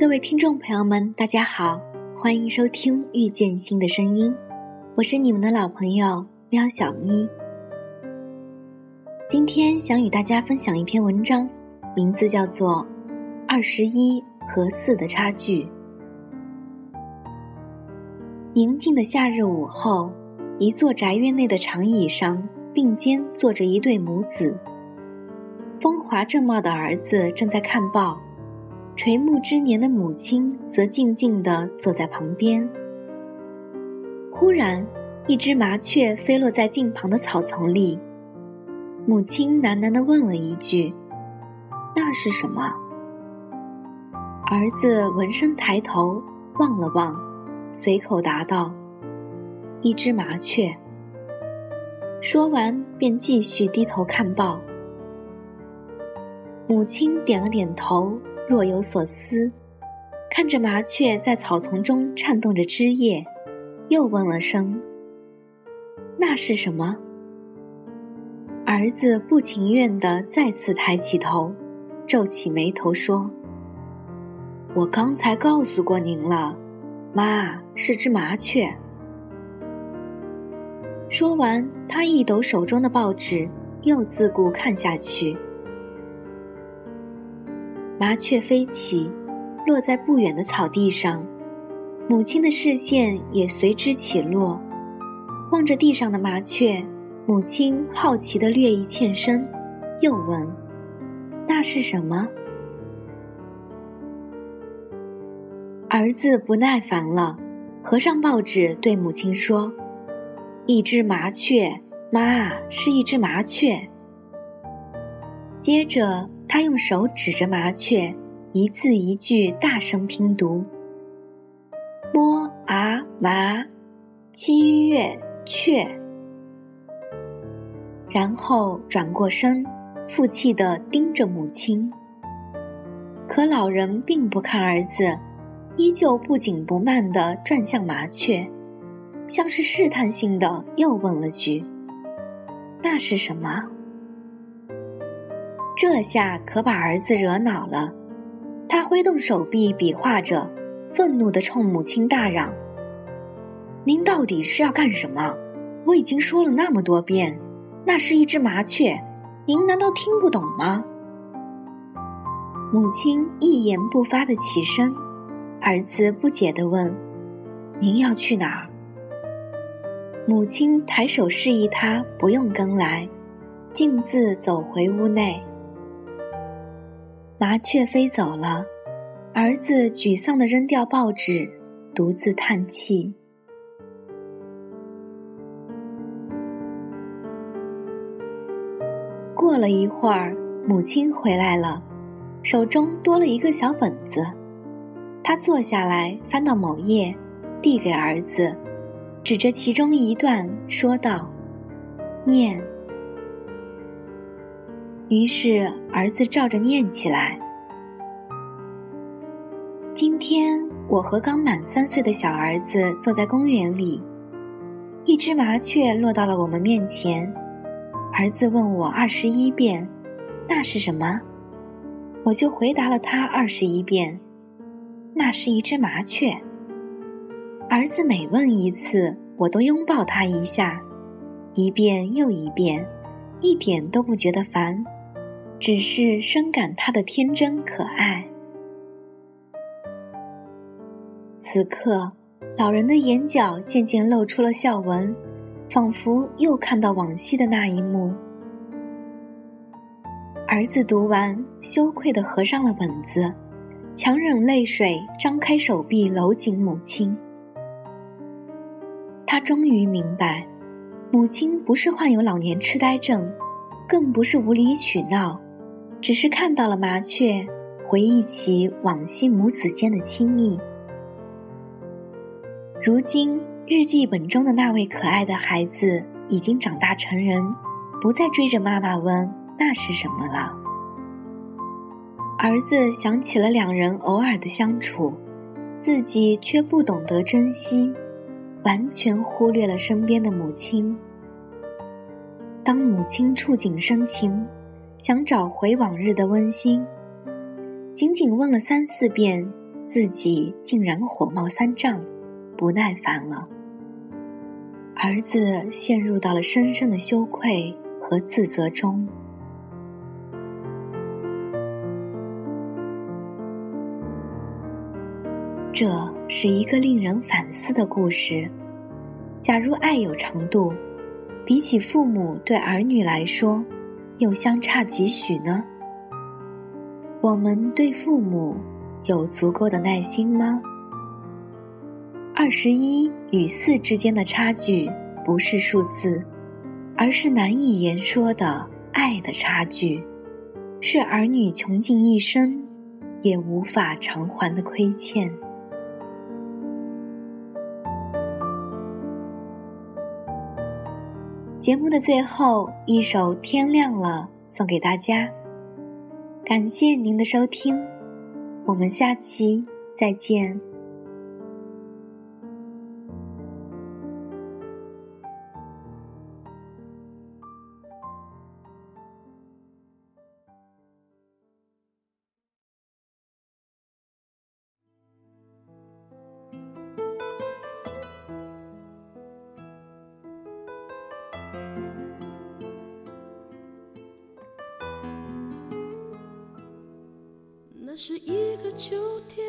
各位听众朋友们，大家好，欢迎收听《遇见新的声音》，我是你们的老朋友喵小咪。今天想与大家分享一篇文章，名字叫做《二十一和四的差距》。宁静的夏日午后，一座宅院内的长椅上并肩坐着一对母子，风华正茂的儿子正在看报。垂暮之年的母亲则静静地坐在旁边。忽然，一只麻雀飞落在近旁的草丛里。母亲喃喃地问了一句：“那是什么？”儿子闻声抬头望了望，随口答道：“一只麻雀。”说完，便继续低头看报。母亲点了点头。若有所思，看着麻雀在草丛中颤动着枝叶，又问了声：“那是什么？”儿子不情愿地再次抬起头，皱起眉头说：“我刚才告诉过您了，妈是只麻雀。”说完，他一抖手中的报纸，又自顾看下去。麻雀飞起，落在不远的草地上，母亲的视线也随之起落，望着地上的麻雀，母亲好奇的略一欠身，又问：“那是什么？”儿子不耐烦了，合上报纸对母亲说：“一只麻雀，妈是一只麻雀。”接着。他用手指着麻雀，一字一句大声拼读：“摸啊麻，七月雀。”然后转过身，负气的盯着母亲。可老人并不看儿子，依旧不紧不慢地转向麻雀，像是试探性的又问了句：“那是什么？”这下可把儿子惹恼了，他挥动手臂比划着，愤怒地冲母亲大嚷：“您到底是要干什么？我已经说了那么多遍，那是一只麻雀，您难道听不懂吗？”母亲一言不发地起身，儿子不解地问：“您要去哪儿？”母亲抬手示意他不用跟来，径自走回屋内。麻雀飞走了，儿子沮丧地扔掉报纸，独自叹气。过了一会儿，母亲回来了，手中多了一个小本子。他坐下来，翻到某页，递给儿子，指着其中一段说道：“念。”于是，儿子照着念起来。今天，我和刚满三岁的小儿子坐在公园里，一只麻雀落到了我们面前。儿子问我二十一遍：“那是什么？”我就回答了他二十一遍：“那是一只麻雀。”儿子每问一次，我都拥抱他一下，一遍又一遍，一点都不觉得烦。只是深感他的天真可爱。此刻，老人的眼角渐渐露出了笑纹，仿佛又看到往昔的那一幕。儿子读完，羞愧的合上了本子，强忍泪水，张开手臂搂紧母亲。他终于明白，母亲不是患有老年痴呆症，更不是无理取闹。只是看到了麻雀，回忆起往昔母子间的亲密。如今日记本中的那位可爱的孩子已经长大成人，不再追着妈妈问那是什么了。儿子想起了两人偶尔的相处，自己却不懂得珍惜，完全忽略了身边的母亲。当母亲触景生情。想找回往日的温馨，仅仅问了三四遍，自己竟然火冒三丈，不耐烦了。儿子陷入到了深深的羞愧和自责中。这是一个令人反思的故事。假如爱有程度，比起父母对儿女来说，又相差几许呢？我们对父母有足够的耐心吗？二十一与四之间的差距不是数字，而是难以言说的爱的差距，是儿女穷尽一生也无法偿还的亏欠。节目的最后一首《天亮了》送给大家，感谢您的收听，我们下期再见。是一个秋天，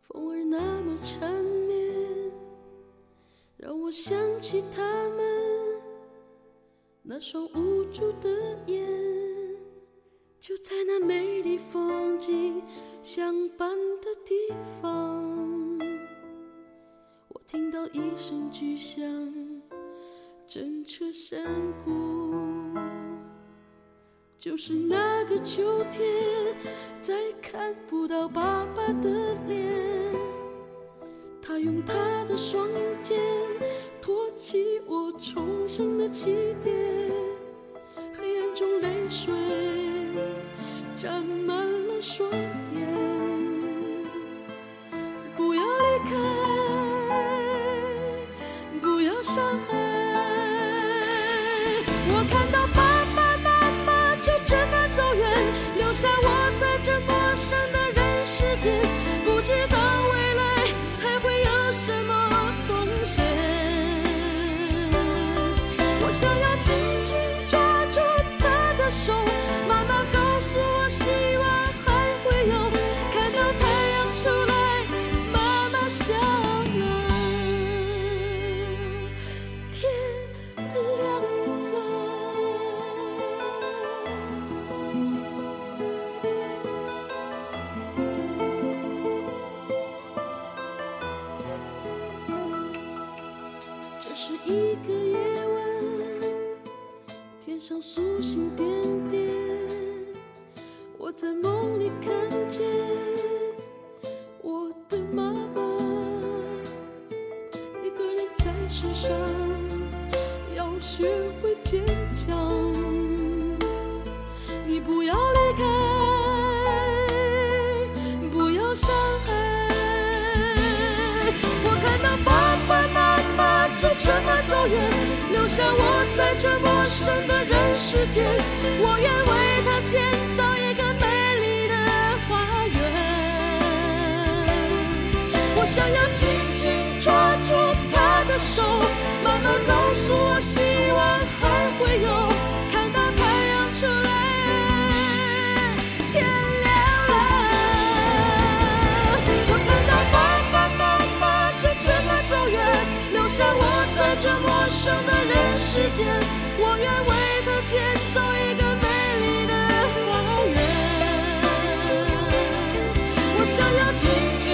风儿那么缠绵，让我想起他们那双无助的眼。就在那美丽风景相伴的地方，我听到一声巨响，震彻山谷。就是那个秋天，再看不到爸爸的脸。他用他的双肩托起我重生的起点，黑暗中泪水沾满了双世上要学会坚强。你不要离开，不要伤害。我看到爸爸妈妈就这么走远，留下我在这陌生的人世间。我愿为他建这陌生的人世间我愿为他建造一个美丽的花园。我想要紧紧